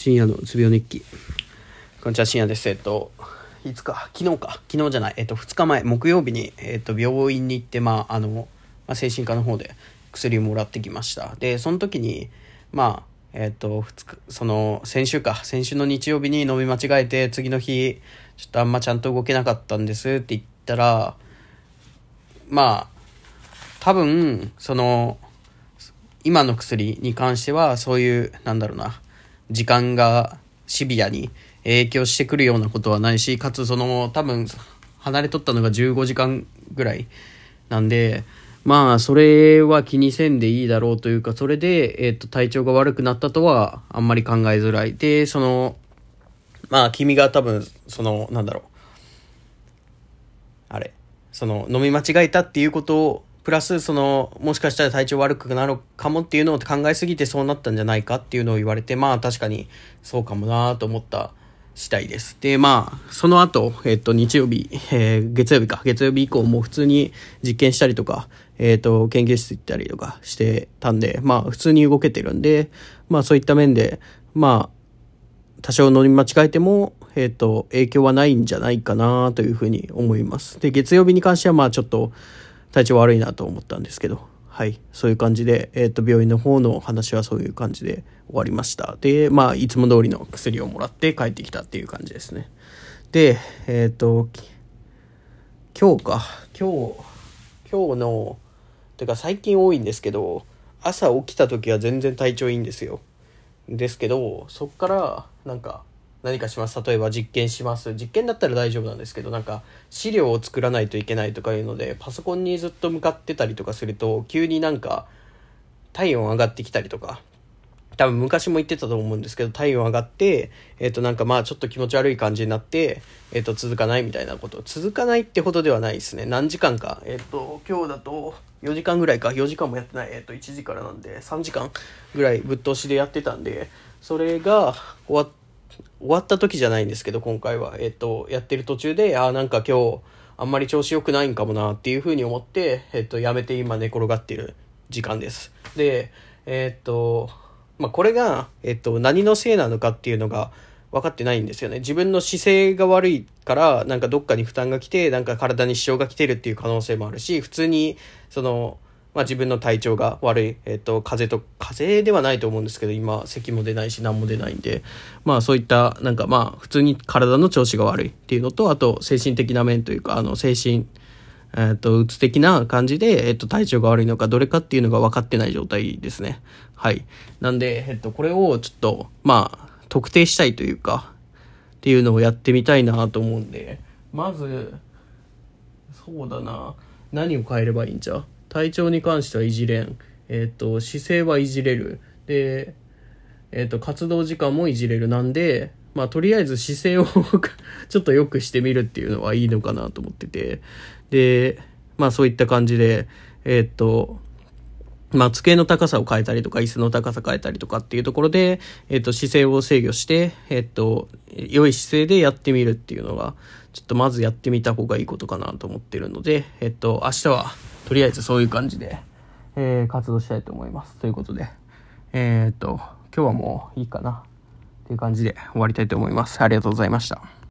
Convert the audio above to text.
深夜のうつ病日記。こんにちは、深夜です。えっと、いつか、昨日か、昨日じゃない、えっと、2日前、木曜日に、えっと、病院に行って、まあ、あの、まあ、精神科の方で薬をもらってきました。で、その時に、まあ、えっと、その、先週か、先週の日曜日に飲み間違えて、次の日、ちょっとあんまちゃんと動けなかったんですって言ったら、まあ、多分、その、今の薬に関しては、そういう、なんだろうな、時間がシビアに影響してくるようなことはないし、かつその、多分、離れとったのが15時間ぐらいなんで、まあ、それは気にせんでいいだろうというか、それで、えっ、と、体調が悪くなったとは、あんまり考えづらい。で、その、まあ、君が多分、その、なんだろう。あれ。その、飲み間違えたっていうことを、プラス、その、もしかしたら体調悪くなるかもっていうのを考えすぎてそうなったんじゃないかっていうのを言われて、まあ確かにそうかもなと思った次第です。で、まあ、その後、えっと、日曜日、えー、月曜日か、月曜日以降も普通に実験したりとか、えっと、研究室行ったりとかしてたんで、まあ普通に動けてるんで、まあそういった面で、まあ、多少乗り間違えても、えっと、影響はないんじゃないかなというふうに思います。で、月曜日に関してはまあちょっと、体調悪いなと思ったんですけど、はい。そういう感じで、えっ、ー、と、病院の方の話はそういう感じで終わりました。で、まあ、いつも通りの薬をもらって帰ってきたっていう感じですね。で、えっ、ー、と、今日か。今日、今日の、てか最近多いんですけど、朝起きた時は全然体調いいんですよ。ですけど、そっから、なんか、何かします。例えば実験します。実験だったら大丈夫なんですけど、なんか資料を作らないといけないとかいうので、パソコンにずっと向かってたりとかすると、急になんか体温上がってきたりとか、多分昔も言ってたと思うんですけど、体温上がって、えっ、ー、となんかまあちょっと気持ち悪い感じになって、えっ、ー、と続かないみたいなこと。続かないってほどではないですね。何時間か。えっ、ー、と、今日だと4時間ぐらいか。4時間もやってない。えっ、と1時からなんで3時間ぐらいぶっ通しでやってたんで、それが終わって、終わった時じゃないんですけど、今回は。えっと、やってる途中で、ああ、なんか今日、あんまり調子良くないんかもなっていうふうに思って、えっと、やめて今寝転がってる時間です。で、えっと、まあ、これが、えっと、何のせいなのかっていうのが分かってないんですよね。自分の姿勢が悪いから、なんかどっかに負担が来て、なんか体に支障が来てるっていう可能性もあるし、普通に、その、まあ、自分の体調が悪い、えっ、と、風邪と、風邪ではないと思うんですけど、今、咳も出ないし、何も出ないんで、まあ、そういった、なんかまあ、普通に体の調子が悪いっていうのと、あと、精神的な面というか、あの、精神、えっ、と、うつ的な感じで、えっ、と、体調が悪いのか、どれかっていうのが分かってない状態ですね。はい。なんで、えっ、と、これをちょっと、まあ、特定したいというか、っていうのをやってみたいなと思うんで、まず、そうだな、何を変えればいいんじゃ？体調に関してはいじれん。えっ、ー、と、姿勢はいじれる。で、えっ、ー、と、活動時間もいじれる。なんで、まあ、とりあえず姿勢を ちょっと良くしてみるっていうのはいいのかなと思ってて。で、まあ、そういった感じで、えっ、ー、と、まあ、机の高さを変えたりとか、椅子の高さ変えたりとかっていうところで、えっ、と、姿勢を制御して、えっ、と、良い姿勢でやってみるっていうのが、ちょっとまずやってみた方がいいことかなと思ってるので、えっ、と、明日は、とりあえずそういう感じで、えー、活動したいと思います。ということで、えー、っと、今日はもういいかなっていう感じで終わりたいと思います。ありがとうございました。